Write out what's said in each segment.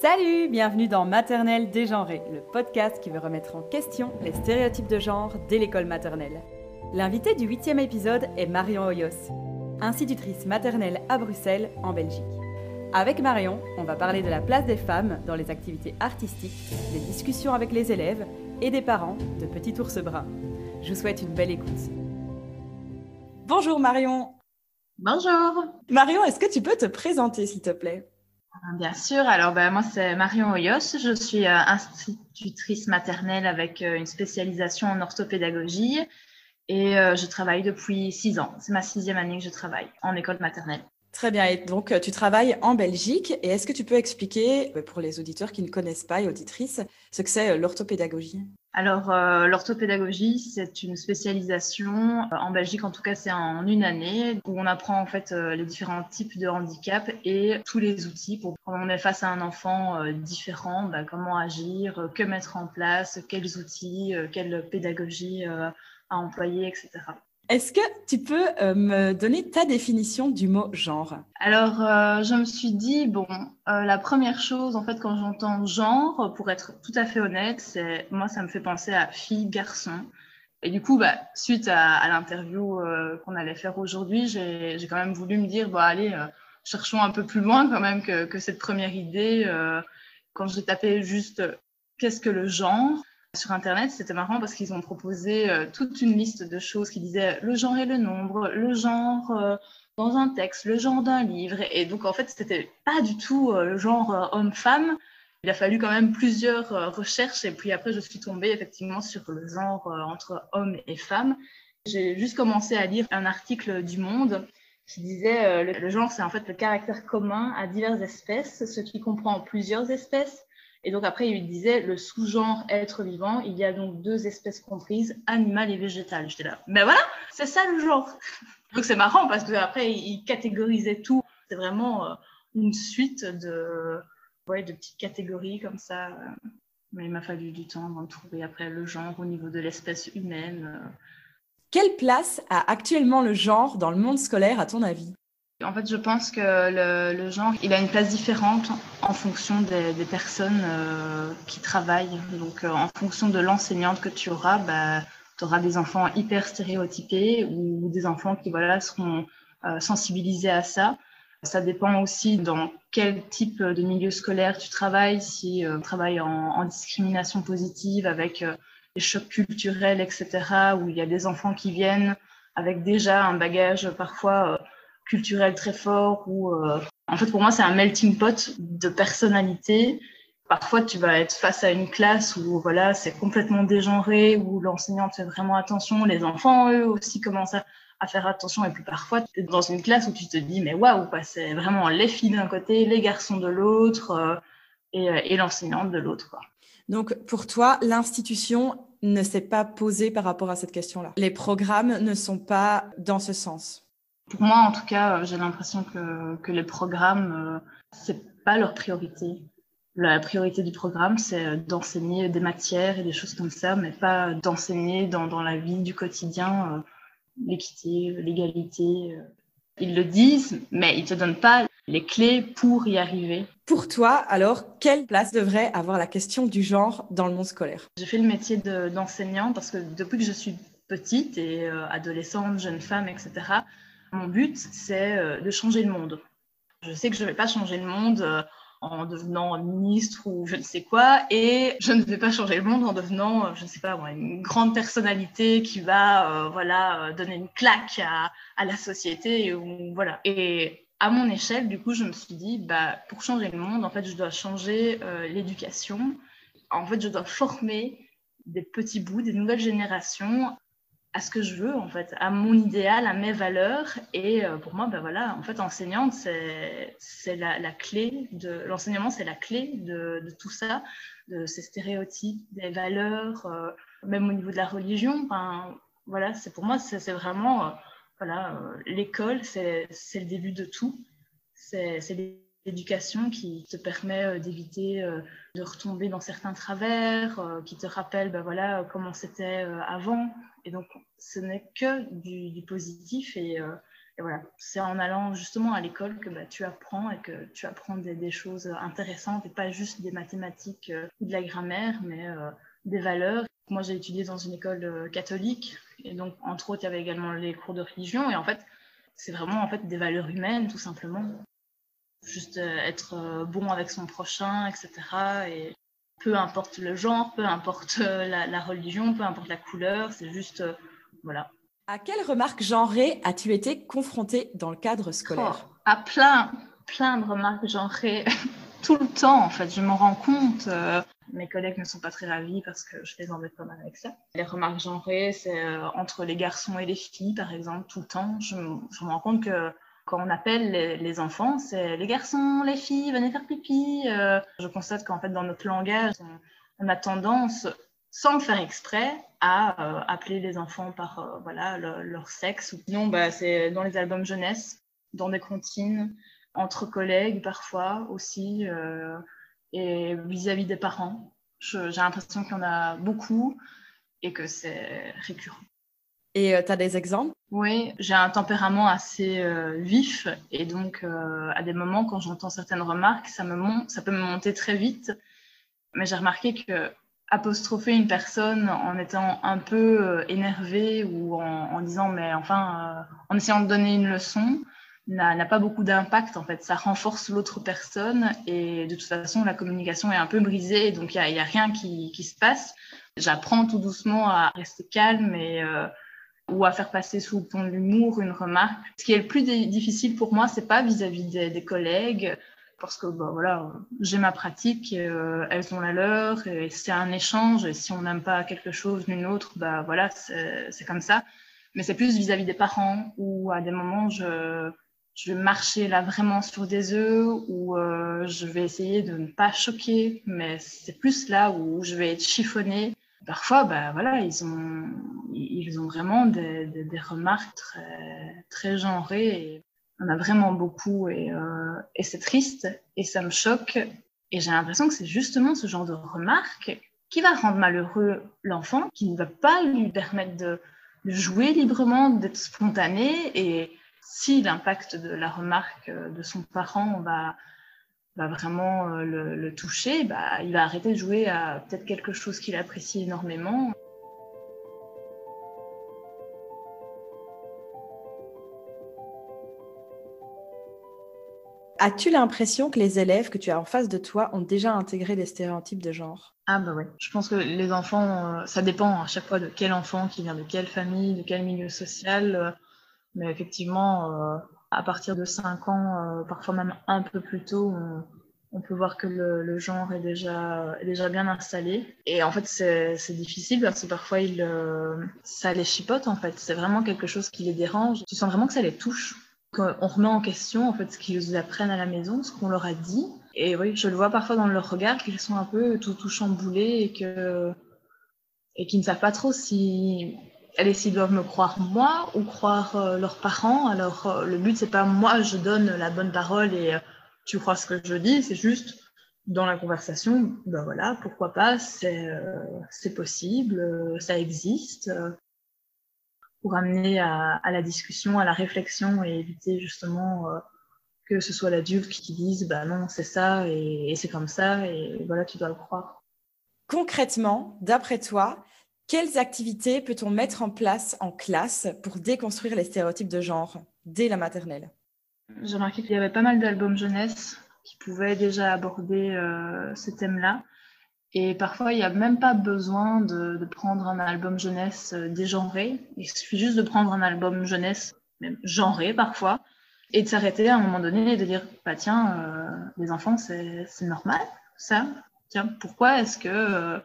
Salut, bienvenue dans Maternelle dégenrée, le podcast qui veut remettre en question les stéréotypes de genre dès l'école maternelle. L'invité du huitième épisode est Marion Hoyos, institutrice maternelle à Bruxelles, en Belgique. Avec Marion, on va parler de la place des femmes dans les activités artistiques, des discussions avec les élèves et des parents de petits ours bruns. Je vous souhaite une belle écoute. Bonjour Marion. Bonjour. Marion, est-ce que tu peux te présenter s'il te plaît? Bien sûr. Alors, ben, moi, c'est Marion Hoyos. Je suis euh, institutrice maternelle avec euh, une spécialisation en orthopédagogie et euh, je travaille depuis six ans. C'est ma sixième année que je travaille en école maternelle. Très bien. Et donc, tu travailles en Belgique. Et est-ce que tu peux expliquer, pour les auditeurs qui ne connaissent pas et auditrices, ce que c'est l'orthopédagogie? Alors, euh, l'orthopédagogie, c'est une spécialisation. Euh, en Belgique, en tout cas, c'est en une année où on apprend en fait euh, les différents types de handicap et tous les outils pour quand on est face à un enfant différent, bah, comment agir, que mettre en place, quels outils, quelle pédagogie à employer, etc. Est-ce que tu peux euh, me donner ta définition du mot genre? Alors, euh, je me suis dit, bon, euh, la première chose, en fait, quand j'entends genre, pour être tout à fait honnête, c'est moi, ça me fait penser à fille, garçon. Et du coup, bah, suite à, l'interview qu'on allait faire aujourd'hui, j'ai quand même voulu me dire, bon, allez, cherchons un peu plus loin quand même que, que cette première idée. quand j'ai tapé juste qu'est-ce que le genre, sur Internet, c'était marrant parce qu'ils ont proposé euh, toute une liste de choses qui disaient le genre et le nombre, le genre euh, dans un texte, le genre d'un livre. Et donc, en fait, c'était pas du tout euh, le genre homme-femme. Il a fallu quand même plusieurs recherches et puis après, je suis tombée effectivement sur le genre entre homme et femme. J'ai juste commencé à lire un article du Monde qui disait le genre, c'est en fait le caractère commun à diverses espèces, ce qui comprend plusieurs espèces et donc après, il disait le sous-genre être vivant, il y a donc deux espèces comprises, animal et végétal. J'étais là, mais voilà, c'est ça le genre. Donc c'est marrant parce qu'après, il catégorisait tout. C'est vraiment euh, une suite de, de petites catégories comme ça. Mais il m'a fallu du temps avant de trouver après le genre au niveau de l'espèce humaine. Quelle place a actuellement le genre dans le monde scolaire à ton avis? En fait, je pense que le, genre, il a une place différente en fonction des, personnes euh, qui travaillent. Donc, euh, en fonction de l'enseignante que tu auras, bah, tu auras des enfants hyper stéréotypés ou des enfants qui voilà, seront euh, sensibilisés à ça. Ça dépend aussi dans quel type de milieu scolaire tu travailles, si tu travailles en, en, discrimination positive avec des chocs culturels, etc., où il y a des enfants qui viennent avec déjà un bagage parfois culturel très fort ou euh, en fait pour moi c'est un melting pot de personnalités parfois tu vas être face à une classe où voilà c'est complètement dégenré où l'enseignante fait vraiment attention les enfants eux aussi commencent à, faire attention et puis parfois tu es dans une classe où tu te dis mais waouh c'est vraiment les filles d'un côté les garçons de l'autre euh, et, euh, et l'enseignante de l'autre donc pour toi l'institution ne s'est pas posée par rapport à cette question-là. Les programmes ne sont pas dans ce sens. Pour moi, en tout cas, euh, j'ai l'impression que, que les programmes, euh, c'est pas leur priorité. La priorité du programme, c'est euh, d'enseigner des matières et des choses comme ça, mais pas d'enseigner dans, dans, la vie du quotidien l'équité, l'égalité. Ils le disent, mais ils te donnent pas les clés pour y arriver. Pour toi, alors, quelle place devrait avoir la question du genre dans le monde scolaire? J'ai fait le métier d'enseignant parce que depuis que je suis petite et adolescente, jeune femme, etc., mon but, c'est euh, de changer le monde. Je sais que je ne vais pas changer le monde euh, en devenant ministre ou je ne sais quoi, et je ne vais pas changer le monde en devenant, euh, je ne sais pas, une grande personnalité qui va, voilà, donner une claque à, la société, ou, voilà. Et à mon échelle, du coup, je me suis dit, bah, pour changer le monde, en fait, je dois changer l'éducation. En fait, je dois former des petits bouts, des nouvelles générations à ce que je veux, en fait, à mon idéal, à mes valeurs. Et euh, pour moi, ben voilà, en fait, enseignante, c'est la, clé de l'enseignement, c'est la clé de, tout ça, de ces stéréotypes, des valeurs, euh, même au niveau de la religion. Enfin, voilà, c'est pour moi, c'est vraiment, euh, voilà, l'école, c'est le début de tout. C'est l'éducation qui te permet d'éviter de retomber dans certains travers, qui te rappelle ben voilà, comment c'était avant, et donc, ce n'est que du, positif et, euh, voilà, c'est en allant justement à l'école que bah, tu apprends et que tu apprends des, choses intéressantes et pas juste des mathématiques euh, ou de la grammaire, mais euh, des valeurs. Moi, j'ai étudié dans une école euh, catholique et donc, entre autres, il y avait également les cours de religion. Et en fait, c'est vraiment en fait des valeurs humaines, tout simplement. Juste être bon avec son prochain, etc. Et peu importe le genre, peu importe la, la religion, peu importe la couleur, c'est juste, voilà, à quelle remarque genrée as-tu été confrontée dans le cadre scolaire? Oh, À plein, plein de remarques genrées tout le temps en fait. Je m'en rends compte. Euh, mes collègues ne sont pas très ravis parce que je les embête pas mal avec ça. Les remarques genrées, c'est euh, entre les garçons et les filles, par exemple, tout le temps. Je, me rends compte que quand on appelle les, enfants, c'est les garçons, les filles, venez faire pipi. Euh, je constate qu'en fait, dans notre langage, on a tendance sans le faire exprès, à euh, appeler les enfants par euh, voilà, leur sexe. Sinon, bah, c'est dans les albums jeunesse, dans des comptines, entre collègues parfois aussi, et vis-à-vis des parents. J'ai l'impression qu'il y en a beaucoup et que c'est récurrent. Et tu as des exemples? Oui, j'ai un tempérament assez vif et donc à des moments quand j'entends certaines remarques, ça, me monte, ça peut me monter très vite. Mais j'ai remarqué que apostropher une personne en étant un peu euh, énervé ou en, disant mais enfin euh, en essayant de donner une leçon n'a pas beaucoup d'impact en fait. Ça renforce l'autre personne et de toute façon la communication est un peu brisée donc il n'y a, rien qui, qui se passe. J'apprends tout doucement à rester calme et euh, ou à faire passer sous le ton de l'humour une remarque ce qui est le plus difficile pour moi c'est pas vis-à-vis des, collègues parce que bah, voilà, j'ai ma pratique, euh, elles ont la leur, et c'est un échange. Et si on n'aime pas quelque chose d'une autre, bah voilà, c'est comme ça. Mais c'est plus vis-à-vis des parents où à des moments je, vais marcher là vraiment sur des œufs ou euh, je vais essayer de ne pas choquer, mais c'est plus là où je vais être chiffonnée. Parfois, bah voilà, ils ont, ils ont vraiment des, des, remarques très, très genrées. On a vraiment beaucoup et, euh, et c'est triste et ça me choque. Et j'ai l'impression que c'est justement ce genre de remarque qui va rendre malheureux l'enfant, qui ne va pas lui permettre de, jouer librement, d'être spontané. Et si l'impact de la remarque de son parent va, va vraiment euh, le, le toucher, bah, il va arrêter de jouer à peut-être quelque chose qu'il apprécie énormément. As-tu l'impression que les élèves que tu as en face de toi ont déjà intégré des stéréotypes de genre? Ah bah oui, je pense que les enfants, euh, ça dépend à chaque fois de quel enfant qui vient de quelle famille, de quel milieu social. Euh, mais effectivement, à partir de 5 ans, parfois même un peu plus tôt, on, peut voir que le, genre est déjà, déjà bien installé. Et en fait, c'est difficile parce que parfois, il, ça les chipote en fait. C'est vraiment quelque chose qui les dérange. Tu sens vraiment que ça les touche on remet en question en fait ce qu'ils apprennent à la maison, ce qu'on leur a dit. Et oui, je le vois parfois dans leur regard qu'ils sont un peu tout, tout chamboulés et que et qu'ils ne savent pas trop si s'ils doivent me croire moi ou croire euh, leurs parents. Alors euh, le but c'est pas moi je donne la bonne parole et euh, tu crois ce que je dis, c'est juste dans la conversation, ben voilà, pourquoi pas, c'est possible, ça existe pour amener à, la discussion, à la réflexion et éviter justement que ce soit l'adulte qui dise bah non, c'est ça et, c'est comme ça et voilà, tu dois le croire. Concrètement, d'après toi, quelles activités peut-on mettre en place en classe pour déconstruire les stéréotypes de genre dès la maternelle? J'ai remarqué qu'il y avait pas mal d'albums jeunesse qui pouvaient déjà aborder euh, ce thème-là. Et parfois, il n'y a même pas besoin de, prendre un album jeunesse euh, dégenré. Il suffit juste de prendre un album jeunesse, même genré parfois, et de s'arrêter à un moment donné et de dire bah, tiens, euh, les enfants, c'est normal, ça. Tiens, pourquoi est-ce que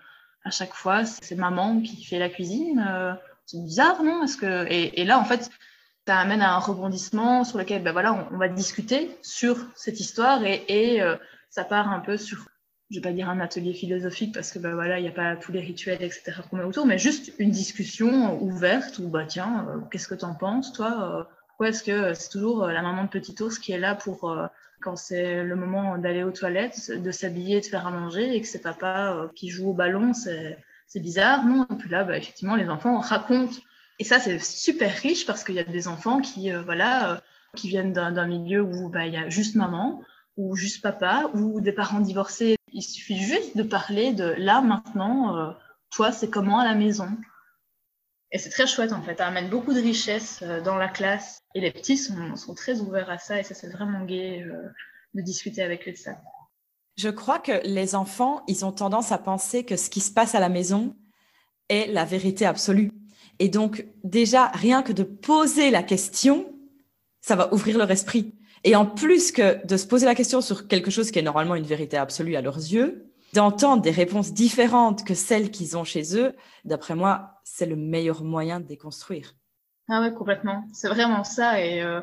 à chaque fois, c'est maman qui fait la cuisine euh, C'est bizarre, non? Est-ce que... Et, là, en fait, ça amène à un rebondissement sur lequel ben voilà, on, va discuter sur cette histoire et, et ça part un peu sur je vais pas dire un atelier philosophique parce que bah voilà il n'y a pas tous les rituels etc qu'on met autour mais juste une discussion ouverte où bah tiens euh, qu'est-ce que tu en penses toi? Euh, pourquoi est-ce que c'est toujours euh, la maman de petit ours qui est là pour quand c'est le moment d'aller aux toilettes de s'habiller de faire à manger et que c'est papa qui joue au ballon c'est bizarre non? Et puis là bah, effectivement les enfants racontent. Et ça, c'est super riche parce qu'il y a des enfants qui, voilà, qui viennent d'un milieu où bah, il y a juste maman ou juste papa ou des parents divorcés. Il suffit juste de parler de là, maintenant, toi, c'est comment à la maison? Et c'est très chouette en fait, ça amène beaucoup de richesse euh, dans la classe. Et les petits sont, sont très ouverts à ça et ça c'est vraiment gai euh, de discuter avec eux de ça. Je crois que les enfants, ils ont tendance à penser que ce qui se passe à la maison est la vérité absolue. Et donc déjà, rien que de poser la question, ça va ouvrir leur esprit. Et en plus que de se poser la question sur quelque chose qui est normalement une vérité absolue à leurs yeux, d'entendre des réponses différentes que celles qu'ils ont chez eux, d'après moi, c'est le meilleur moyen de déconstruire. Ah oui, complètement. C'est vraiment ça. Et euh,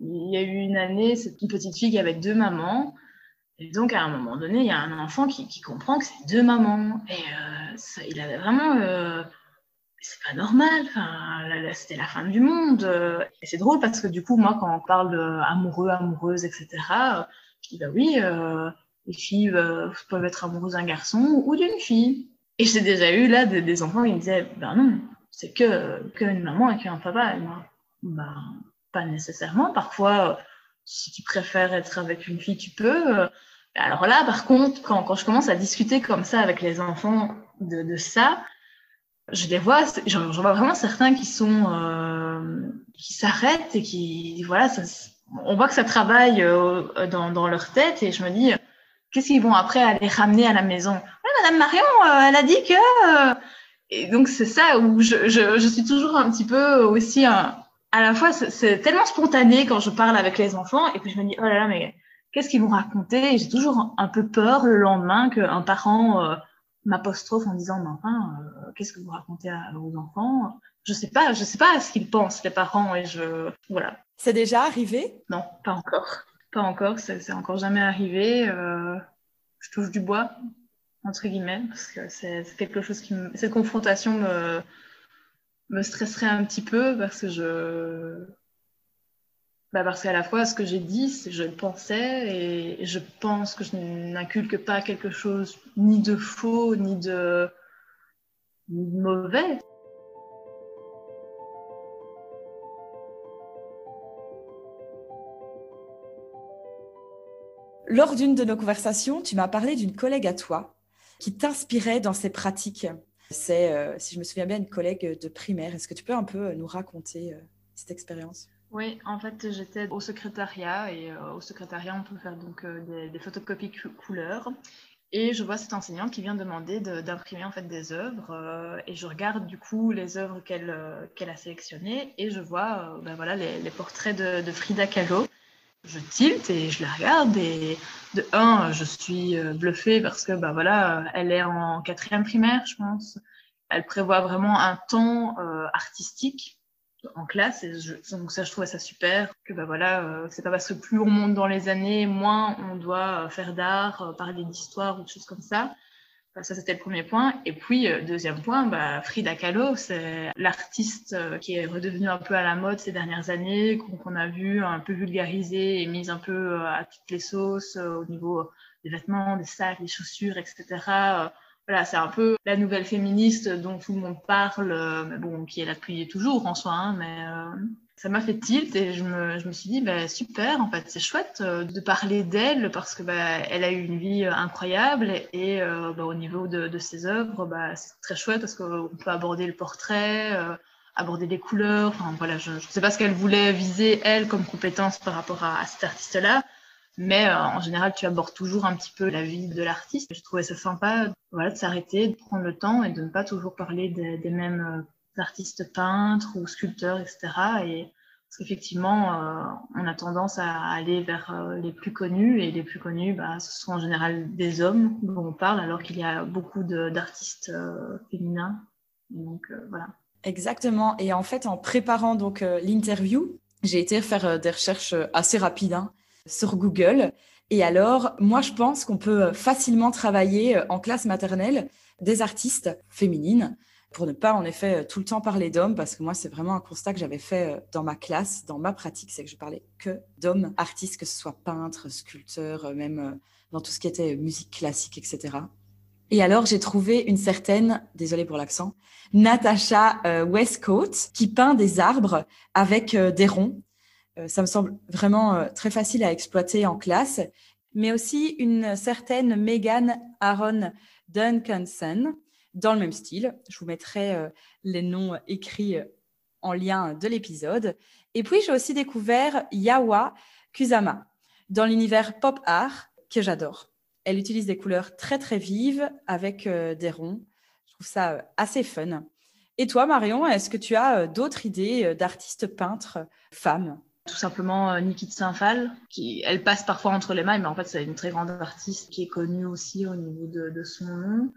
il y a eu une année, c'est une petite fille qui avait deux mamans. Et donc, à un moment donné, il y a un enfant qui, comprend que c'est deux mamans. Et euh, il avait vraiment... Euh, c'est pas normal, c'était la fin du monde. Et c'est drôle parce que du coup, moi, quand on parle d'amoureux, amoureuse, etc., je dis, bah oui, les filles peuvent être amoureuses d'un garçon ou d'une fille. Et j'ai déjà eu là des, enfants qui me disaient, ben non, c'est que qu'une maman et qu'un papa. Et moi, ben, pas nécessairement. Parfois, euh, si tu préfères être avec une fille, tu peux. Euh. Alors là, par contre, quand, quand je commence à discuter comme ça avec les enfants de, de ça, je les vois, j'en vois vraiment certains qui sont, euh, qui s'arrêtent et qui, voilà, ça, on voit que ça travaille dans, dans leur tête et je me dis, qu'est-ce qu'ils vont après aller ramener à la maison? Madame Marion, euh, elle a dit que. Euh, et donc, c'est ça où je, je, je, suis toujours un petit peu aussi. à la fois, c'est tellement spontané quand je parle avec les enfants, et puis je me dis, oh là là, mais qu'est-ce qu'ils vont raconter? J'ai toujours un peu peur le lendemain qu'un parent euh, m'apostrophe en disant, mais enfin, qu'est-ce que vous racontez à vos enfants? Je sais pas, je sais pas ce qu'ils pensent, les parents, et je. Voilà. C'est déjà arrivé? Non, pas encore. Pas encore, c'est encore jamais arrivé. Euh, je touche du bois, entre guillemets, parce que c'est quelque chose qui me... Cette confrontation me, stresserait un petit peu parce que je. Bah parce qu'à la fois, ce que j'ai dit, je le pensais et je pense que je n'inculque pas quelque chose ni de faux, ni de, ni de mauvais. Lors d'une de nos conversations, tu m'as parlé d'une collègue à toi qui t'inspirait dans ses pratiques. C'est, euh, si je me souviens bien, une collègue de primaire. Est-ce que tu peux un peu nous raconter euh, cette expérience? Oui, en fait, j'étais au secrétariat et euh, au secrétariat, on peut faire donc des, photocopies couleurs. Et je vois cette enseignante qui vient demander d'imprimer en fait des œuvres et je regarde du coup les œuvres qu'elle qu'elle a sélectionnées et je vois ben voilà les, portraits de, de Frida Kahlo je tilte et je la regarde et de un, je suis euh, bluffée parce que bah voilà, elle est en quatrième primaire, je pense. Elle prévoit vraiment un temps euh, artistique en classe et donc ça je trouvais ça super que bah voilà euh, c'est pas parce que plus on monte dans les années moins on doit faire d'art parler d'histoire ou de choses comme ça ça, c'était le premier point. Et puis, euh, deuxième point, bah, Frida Kahlo, c'est l'artiste euh, qui est redevenu un peu à la mode ces dernières années, qu'on a vu un peu vulgarisé et mise un peu euh, à toutes les sauces au niveau des vêtements, des sacs, des chaussures, etc. Voilà, c'est un peu la nouvelle féministe dont tout le monde parle, mais bon, qui est là toujours en soi, hein, mais ça m'a fait tilt et je me, je me suis dit, bah, super, en fait, c'est chouette euh, de parler d'elle parce que bah, elle a eu une vie euh, incroyable et, euh, bah, au niveau de, de ses œuvres, bah, c'est très chouette parce qu'on peut aborder le portrait, aborder les couleurs. Enfin, voilà, je ne sais pas ce qu'elle voulait viser, elle, comme compétence par rapport à, à cet artiste-là. Mais en général, tu abordes toujours un petit peu la vie de l'artiste. Je trouvais ça sympa voilà, de s'arrêter, de prendre le temps et de ne pas toujours parler des, mêmes artistes peintres ou sculpteurs, etc. Et parce qu'effectivement, euh, on a tendance à aller vers euh, les plus connus, et les plus connus, bah, ce sont en général des hommes dont on parle, alors qu'il y a beaucoup d'artistes euh, féminins. Donc voilà. Exactement. Et en fait, en préparant donc l'interview, j'ai été faire des recherches assez rapides hein, sur Google. Et alors, moi, je pense qu'on peut facilement travailler en classe maternelle des artistes féminines pour ne pas en effet euh, tout le temps parler d'hommes, parce que moi c'est vraiment un constat que j'avais fait euh, dans ma classe, dans ma pratique, c'est que je parlais que d'hommes artistes, que ce soit peintres, sculpteurs, euh, même dans tout ce qui était musique classique, etc. Et alors, j'ai trouvé une certaine, désolée pour l'accent, Natasha euh, Westcoat, qui peint des arbres avec euh, des ronds. Euh, ça me semble vraiment très facile à exploiter en classe. Mais aussi une certaine Megan Aaron Duncanson, dans le même style. Je vous mettrai les noms écrits en lien de l'épisode. Et puis, j'ai aussi découvert Yawa Kusama, dans l'univers pop art, que j'adore. Elle utilise des couleurs très très vives avec euh, des ronds. Je trouve ça euh, assez fun. Et toi, Marion, est-ce que tu as euh, d'autres idées d'artistes peintres femmes? Tout simplement Niki de Saint-Phal, qui elle passe parfois entre les mains, mais en fait c'est une très grande artiste qui est connue aussi au niveau de, son nom.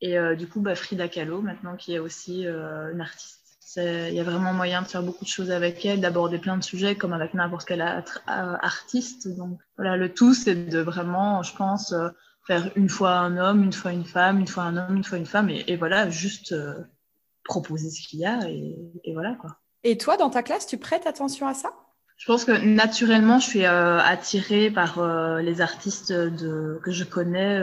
Et du coup, bah, Frida Kahlo, maintenant, qui est aussi une artiste il y a vraiment moyen de faire beaucoup de choses avec elle, d'aborder plein de sujets comme avec n'importe quel artiste. Donc voilà, le tout, c'est de vraiment, je pense, euh, faire une fois un homme, une fois une femme, une fois un homme, une fois une femme, et, voilà, juste euh, proposer ce qu'il y a, et, voilà quoi. Et toi, dans ta classe, tu prêtes attention à ça? Je pense que naturellement, je suis euh, attirée par les artistes de, que je connais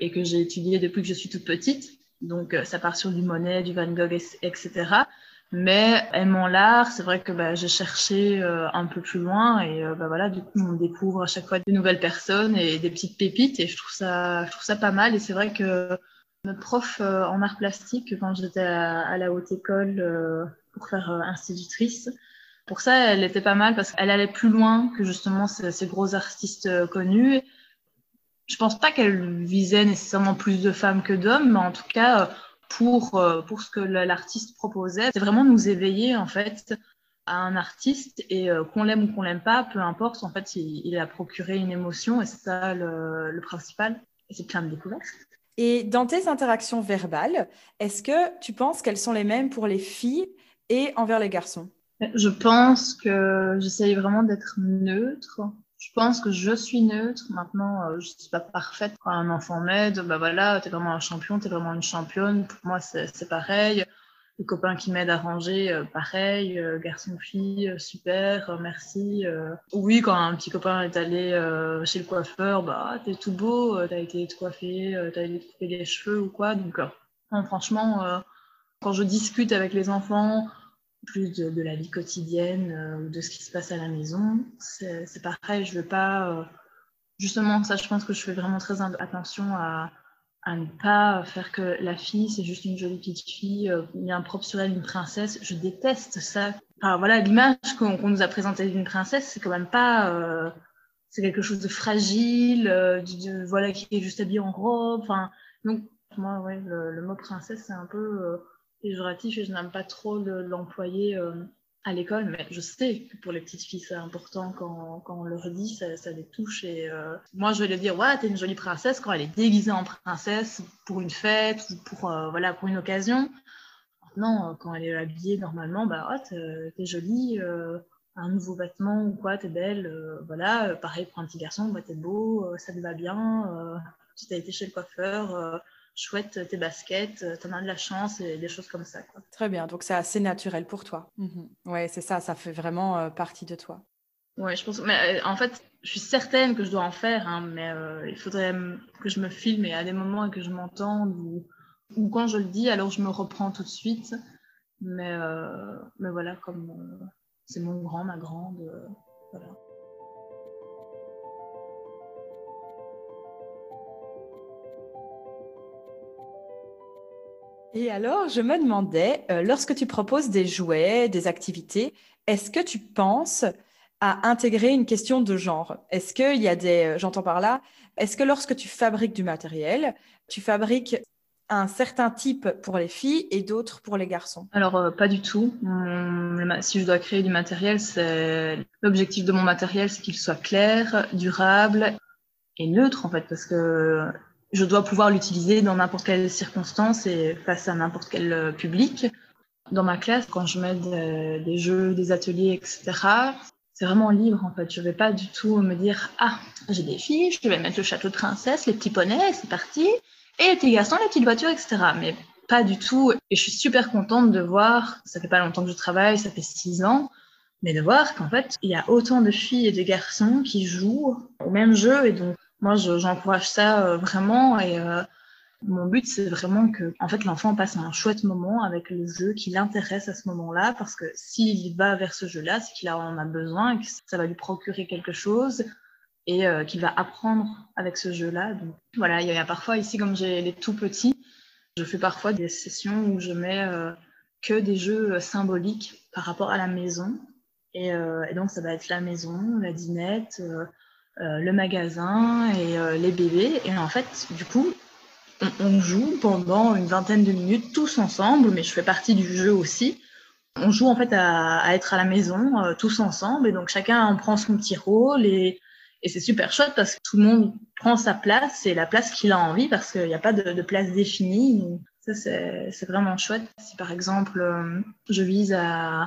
et que j'ai étudiés depuis que je suis toute petite. Donc, euh, ça part sur du Monet, du Van Gogh, etc. Mais aimant l'art, c'est vrai que bah, j'ai cherché euh, un peu plus loin et euh, bah, voilà, du coup, on découvre à chaque fois de nouvelles personnes et des petites pépites et je trouve ça, je trouve ça pas mal. Et c'est vrai que notre prof en art plastique, quand j'étais à, la haute école pour faire institutrice, pour ça, elle était pas mal parce qu'elle allait plus loin que justement ces, gros artistes connus je pense pas qu'elle visait nécessairement plus de femmes que d'hommes, mais en tout cas, euh, pour, euh, pour ce que l'artiste proposait, c'est vraiment nous éveiller, en fait, à un artiste et euh, qu'on l'aime ou qu'on l'aime pas, peu importe, en fait, il, a procuré une émotion et c'est ça le, principal. Et c'est plein de découvertes. Et dans tes interactions verbales, est-ce que tu penses qu'elles sont les mêmes pour les filles et envers les garçons? Je pense que j'essaye vraiment d'être neutre je pense que je suis neutre. Maintenant, euh, je ne suis pas parfaite. Quand un enfant m'aide, bah voilà, tu es vraiment un champion, tu es vraiment une championne. Pour moi, c'est pareil. Les copains qui m'aident à ranger, euh, pareil. Euh, garçon-fille, super, merci. Oui, quand un petit copain est allé chez le coiffeur, bah, t'es tout beau, t'as été coiffé, t'as été couper les cheveux ou quoi. Donc, franchement, quand je discute avec les enfants, plus de, la vie quotidienne euh, ou de ce qui se passe à la maison. C'est pareil, je veux pas. Euh, justement, ça, je pense que je fais vraiment très attention à, à ne pas faire que la fille, c'est juste une jolie petite fille, euh, il y a un propre sur elle, une princesse. Je déteste ça. Enfin, voilà, l'image qu'on nous a présentée d'une princesse, c'est quand même pas. c'est quelque chose de fragile, de, voilà, qui est juste habillée en robe. Donc, moi, ouais, le mot princesse, c'est un peu péjoratif et je n'aime pas trop l'employer euh, à l'école, mais je sais que pour les petites filles, c'est important quand, quand, on leur dit, ça, ça les touche. Et euh, moi, je vais leur dire, ouais, t'es une jolie princesse quand elle est déguisée en princesse pour une fête ou pour, euh, voilà, pour une occasion. Maintenant, quand elle est habillée normalement, bah, ouais, t'es jolie, un nouveau vêtement ou quoi, t'es belle. voilà, pareil pour un petit garçon, bah, t'es beau, ça te va bien. tu t'as été chez le coiffeur chouette tes baskets, euh, t'en as de la chance et des choses comme ça. Quoi. Très bien, donc c'est assez naturel pour toi. Mhm. Ouais, c'est ça, ça fait vraiment euh, partie de toi. Ouais, je pense. Mais euh, en fait, je suis certaine que je dois en faire, hein, mais il faudrait que je me filme et à des moments et que je m'entende ou, ou, quand je le dis, alors je me reprends tout de suite. Mais, mais voilà, comme c'est mon grand, ma grande, voilà. Et alors, je me demandais, euh, lorsque tu proposes des jouets, des activités, est-ce que tu penses à intégrer une question de genre? Est-ce qu'il y a des, euh, j'entends par là, est-ce que lorsque tu fabriques du matériel, tu fabriques un certain type pour les filles et d'autres pour les garçons? Alors, euh, pas du tout. si je dois créer du matériel, l'objectif de mon matériel, c'est qu'il soit clair, durable et neutre en fait, parce que je dois pouvoir l'utiliser dans n'importe quelle circonstance et face à n'importe quel euh, public. Dans ma classe, quand je mets des jeux, des ateliers, etc., c'est vraiment libre en fait. Je vais pas du tout me dire ah j'ai des filles, je vais mettre le château de princesse, les petits poneys, c'est parti, et les petits garçons, les petites voitures, etc. Mais pas du tout. Et je suis super contente de voir. Ça fait pas longtemps que je travaille, ça fait six ans, mais de voir qu'en fait il y a autant de filles et de garçons qui jouent au même jeu et donc moi, j'encourage ça euh, vraiment et, euh, Mon but, c'est vraiment que, en fait, l'enfant passe un chouette moment avec le jeu qui l'intéresse à ce moment-là, parce que s'il va vers ce jeu-là, c'est qu'il en a besoin, que ça va lui procurer quelque chose, et euh, qu'il va apprendre avec ce jeu-là. Donc voilà, il y a parfois ici, comme j'ai les tout petits, je fais parfois des sessions où je mets que des jeux symboliques par rapport à la maison. Et, et, donc ça va être la maison, la dinette, le magasin et les bébés. Et en fait, du coup, on, joue pendant une vingtaine de minutes tous ensemble, mais je fais partie du jeu aussi. On joue en fait à, être à la maison tous ensemble et donc chacun en prend son petit rôle et et c'est super chouette parce que tout le monde prend sa place et la place qu'il a envie parce qu'il n'y a pas de, place définie. Ça, c'est vraiment chouette. Si par exemple, euh, je vise à, euh,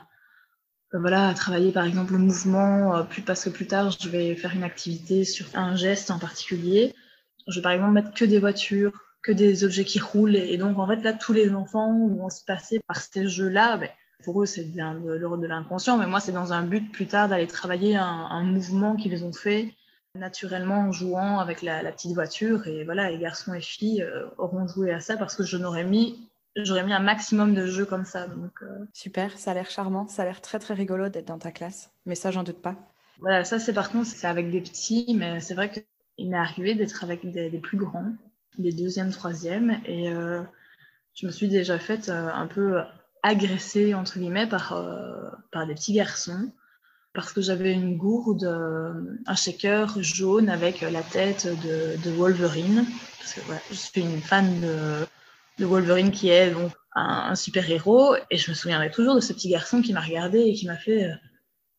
voilà, à travailler par exemple le mouvement, euh, plus, parce que plus tard, je vais faire une activité sur un geste en particulier. Je vais par exemple mettre que des voitures, que des objets qui roulent. Et donc, en fait, là, tous les enfants vont se passer par ces jeux-là. Ben, pour eux, c'est de l'ordre de l'inconscient, mais moi, c'est dans un but plus tard d'aller travailler un, mouvement qu'ils ont fait naturellement en jouant avec la, petite voiture. Et voilà, les garçons et filles euh, auront joué à ça parce que je n'aurais mis j'aurais mis un maximum de jeux comme ça. Donc, euh. Super, ça a l'air charmant, ça a l'air très très rigolo d'être dans ta classe. Mais ça, j'en doute pas. Voilà, ça c'est par contre, c'est avec des petits, mais c'est vrai qu'il m'est arrivé d'être avec des, plus grands, des deuxième, troisième, et euh, je me suis déjà faite un peu agresser entre guillemets par, par des petits garçons parce que j'avais une gourde, euh, un shaker jaune avec la tête de, de Wolverine. Parce que voilà, je suis une fan de, de Wolverine qui est donc un, super héros. Et je me souviendrai toujours de ce petit garçon qui m'a regardé et qui m'a fait euh,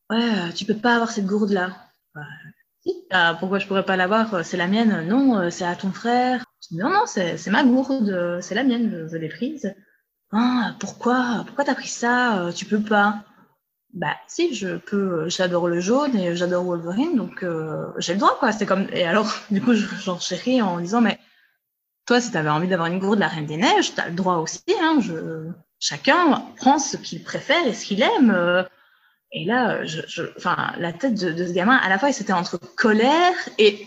Ouais, tu peux pas avoir cette gourde-là. Bah, si. Ah, pourquoi je pourrais pas l'avoir C'est la mienne. Non, euh, c'est à ton frère. non, non, c'est ma gourde, c'est la mienne, je, l'ai prise. Ah, pourquoi Pourquoi t'as pris ça Tu peux pas? Bah si je peux j'adore le jaune et j'adore Wolverine donc euh, j'ai le droit quoi c'est comme et alors du coup j'en chéris en disant mais toi si tu avais envie d'avoir une gourde de la Reine des Neiges tu as le droit aussi hein je chacun prend ce qu'il préfère et ce qu'il aime euh. et là je, je enfin la tête de, de, ce gamin à la fois il c'était entre colère et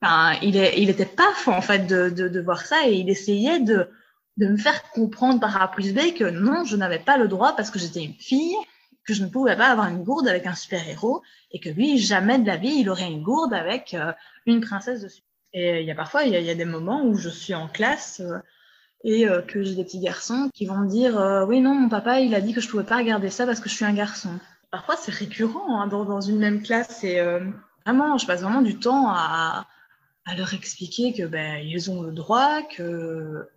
enfin il est il était paf en fait de, de, de voir ça et il essayait de de me faire comprendre par A plus B que non je n'avais pas le droit parce que j'étais une fille que je ne pouvais pas avoir une gourde avec un super-héros et que lui, jamais de la vie, il aurait une gourde avec euh, une princesse dessus. Et il y a parfois, il y, a des moments où je suis en classe euh, et euh, que j'ai des petits garçons qui vont me dire Oui, non, mon papa, il a dit que je pouvais pas regarder ça parce que je suis un garçon. Parfois, c'est récurrent hein, dans, dans, une même classe et vraiment, je passe vraiment du temps à, leur expliquer que ben, ont le droit, que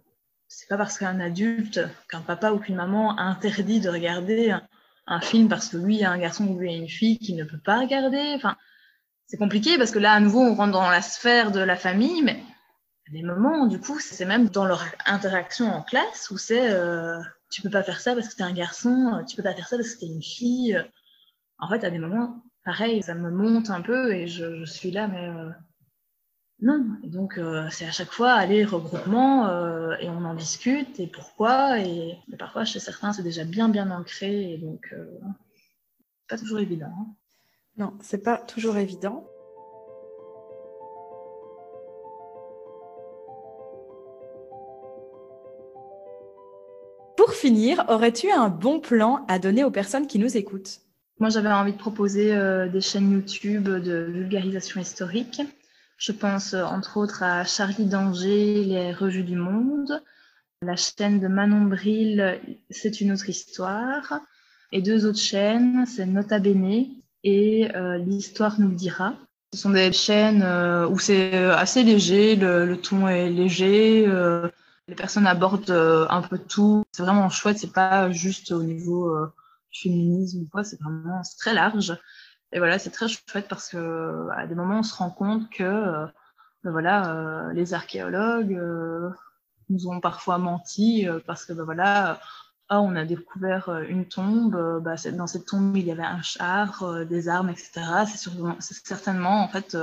c'est pas parce qu'un adulte, qu'un papa ou qu'une maman interdit de regarder un film parce que lui, il y a un garçon ou lui, a une fille qui ne peut pas regarder. C'est compliqué parce que là, à nouveau, on rentre dans la sphère de la famille, mais à des moments, du coup, c'est même dans leur interaction en classe où c'est euh, tu peux pas faire ça parce que t'es un garçon, tu peux pas faire ça parce que t'es une fille. En fait, à des moments, pareil, ça me monte un peu et je, suis là, mais euh, non. Et donc, euh, c'est à chaque fois aller regroupement euh, et on en discute et pourquoi. Et mais parfois, chez certains, c'est déjà bien, bien ancré et donc, euh, pas toujours évident. Hein. Non, c'est pas toujours évident. Pour finir, aurais-tu un bon plan à donner aux personnes qui nous écoutent? Moi, j'avais envie de proposer des chaînes YouTube de vulgarisation historique. Je pense euh, entre autres à Charlie Danger, les revues du monde, la chaîne de Manon Bril, c'est une autre histoire, et deux autres chaînes, c'est Nota Bene et euh, L'histoire nous le dira. Ce sont des chaînes euh, où c'est euh, assez léger, le, ton est léger, les personnes abordent un peu tout. C'est vraiment chouette, c'est pas juste au niveau féminisme ou quoi, c'est vraiment très large. Et voilà, c'est très chouette parce que à des moments, on se rend compte que ben voilà, les archéologues nous ont parfois menti parce que ben voilà, ah, on a découvert euh, une tombe, bah, dans cette tombe, il y avait un char, des armes, etc. C'est certainement en fait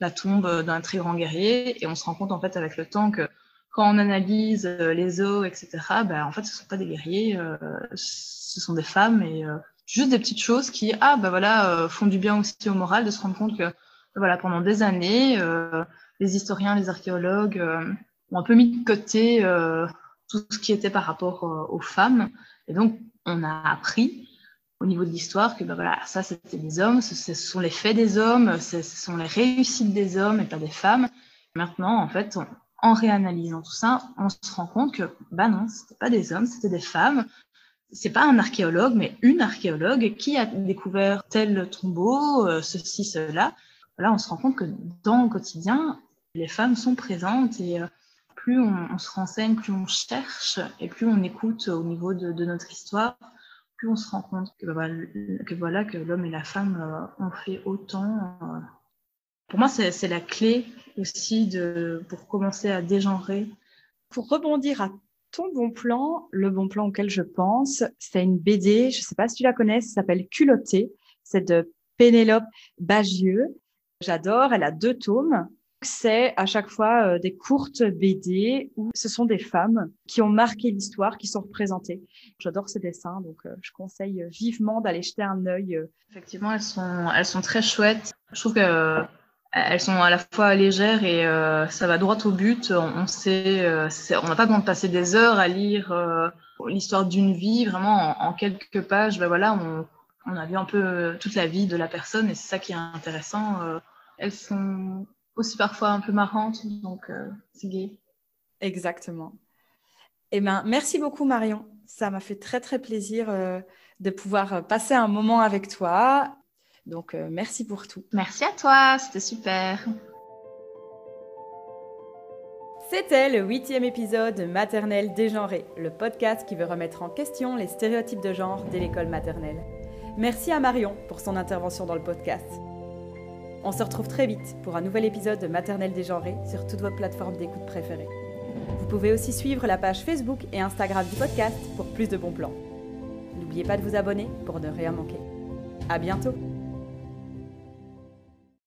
la tombe d'un très grand guerrier et on se rend compte en fait avec le temps que quand on analyse les os, etc., ben, en fait, ce sont pas des guerriers, ce sont des femmes et juste des petites choses qui, ah, bah voilà, euh, font du bien aussi au moral de se rendre compte que, voilà, pendant des années, euh, les historiens, les archéologues euh, ont un peu mis de côté tout ce qui était par rapport aux femmes. Et donc, on a appris au niveau de l'histoire que ben voilà, ça c'était des hommes, ce, sont les faits des hommes, ce, sont les réussites des hommes et pas des femmes. Maintenant, en fait, en réanalysant tout ça, on se rend compte que bah non, c'était pas des hommes, c'était des femmes. C'est pas un archéologue, mais une archéologue qui a découvert tel tombeau, euh, ceci, cela. Là, on se rend compte que dans le quotidien, les femmes sont présentes et euh, plus on, se renseigne, plus on cherche et plus on écoute au niveau de, notre histoire, plus on se rend compte que, bah, voilà que l'homme et la femme euh, ont fait autant. Euh. Pour moi, c'est la clé aussi de, pour commencer à dégenrer. Pour rebondir à ton bon plan, le bon plan auquel je pense, c'est une BD, je ne sais pas si tu la connais, ça s'appelle Culotté. C'est de Pénélope Bagieux. J'adore, elle a deux tomes c'est à chaque fois euh, des courtes BD où ce sont des femmes qui ont marqué l'histoire, qui sont représentées. J'adore ces dessins, donc euh, je conseille vivement d'aller jeter un œil. Euh. Effectivement, elles sont, elles sont très chouettes. Je trouve qu'elles elles sont à la fois légères et ça va droit au but. On, sait, on n'a pas besoin de passer des heures à lire l'histoire d'une vie. Vraiment, en, quelques pages, ben voilà, on, on, a vu un peu toute la vie de la personne et c'est ça qui est intéressant. elles sont aussi parfois un peu marrante, donc euh, c'est gay. Exactement. Eh ben, merci beaucoup Marion. Ça m'a fait très très plaisir euh, de pouvoir euh, passer un moment avec toi. Donc merci pour tout. Merci à toi, c'était super. C'était le huitième épisode de Maternelle dégenrée, le podcast qui veut remettre en question les stéréotypes de genre dès l'école maternelle. Merci à Marion pour son intervention dans le podcast. On se retrouve très vite pour un nouvel épisode de Maternelle dégenrée sur toutes vos plateformes d'écoute préférées. Vous pouvez aussi suivre la page Facebook et Instagram du podcast pour plus de bons plans. N'oubliez pas de vous abonner pour ne rien manquer. À bientôt!